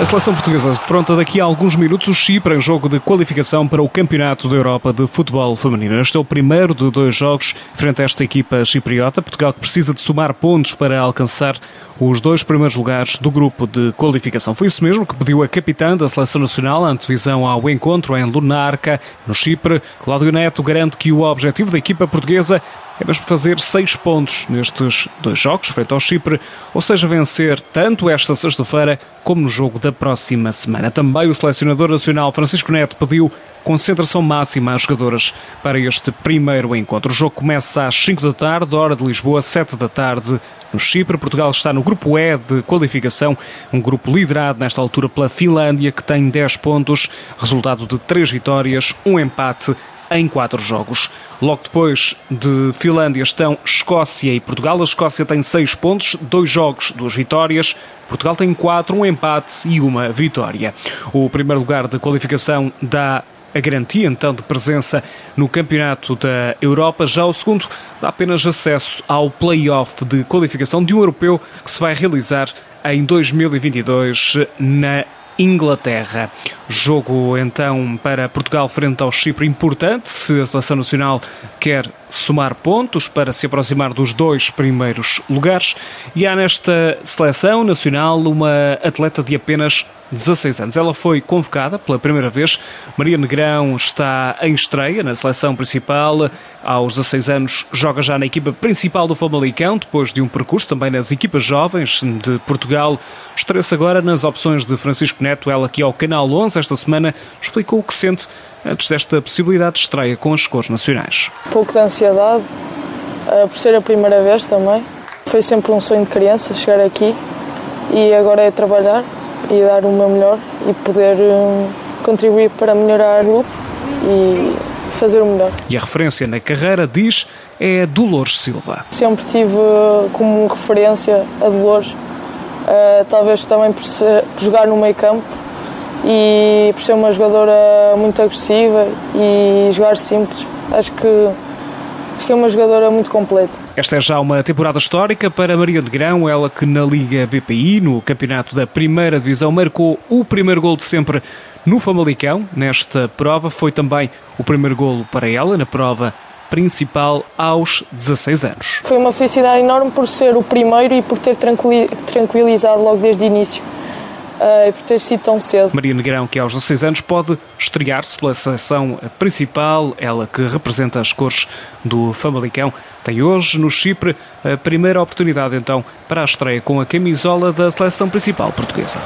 A seleção portuguesa defronta daqui a alguns minutos o Chipre em jogo de qualificação para o Campeonato da Europa de Futebol Feminino. Este é o primeiro de dois jogos frente a esta equipa chipriota. Portugal que precisa de somar pontos para alcançar os dois primeiros lugares do grupo de qualificação. Foi isso mesmo que pediu a capitã da Seleção Nacional, antevisão ao encontro em Lunarca, no Chipre. Cláudio Neto garante que o objetivo da equipa portuguesa é mesmo fazer seis pontos nestes dois jogos, frente ao Chipre, ou seja, vencer tanto esta sexta-feira como no jogo da próxima semana. Também o selecionador nacional Francisco Neto pediu concentração máxima às jogadoras para este primeiro encontro. O jogo começa às 5 da tarde, hora de Lisboa, 7 da tarde no Chipre. Portugal está no grupo E de qualificação, um grupo liderado nesta altura pela Finlândia, que tem 10 pontos, resultado de 3 vitórias, um empate em quatro jogos. Logo depois de Finlândia estão Escócia e Portugal. A Escócia tem seis pontos, dois jogos, duas vitórias. Portugal tem quatro, um empate e uma vitória. O primeiro lugar de qualificação dá a garantia então de presença no Campeonato da Europa. Já o segundo dá apenas acesso ao play-off de qualificação de um europeu que se vai realizar em 2022 na Inglaterra. Jogo então para Portugal frente ao Chipre importante, se a seleção nacional quer somar pontos para se aproximar dos dois primeiros lugares. E há nesta seleção nacional uma atleta de apenas 16 anos. Ela foi convocada pela primeira vez. Maria Negrão está em estreia na seleção principal. Aos 16 anos joga já na equipa principal do Famalicão, depois de um percurso também nas equipas jovens de Portugal. Estreia-se agora nas opções de Francisco Neto. Ela aqui ao Canal 11 esta semana explicou o que sente antes desta possibilidade de estreia com as cores nacionais. Um pouco de ansiedade, eh, por ser a primeira vez também. Foi sempre um sonho de criança chegar aqui e agora é trabalhar e dar o meu melhor e poder eh, contribuir para melhorar o grupo e fazer o melhor. E a referência na carreira, diz, é Dolores Silva. Sempre tive eh, como referência a Dolores, talvez também por, ser, por jogar no meio campo e por ser uma jogadora muito agressiva e jogar simples. Acho que, acho que é uma jogadora muito completa. Esta é já uma temporada histórica para Maria de Grão, ela que na Liga BPI, no campeonato da primeira divisão, marcou o primeiro gol de sempre no Famalicão. Nesta prova foi também o primeiro golo para ela na prova principal aos 16 anos. Foi uma felicidade enorme por ser o primeiro e por ter tranquilizado logo desde o início uh, por ter sido tão cedo. Maria Negrão, que aos 16 anos pode estrear-se pela seleção principal, ela que representa as cores do Famalicão, tem hoje no Chipre a primeira oportunidade então para a estreia com a camisola da seleção principal portuguesa.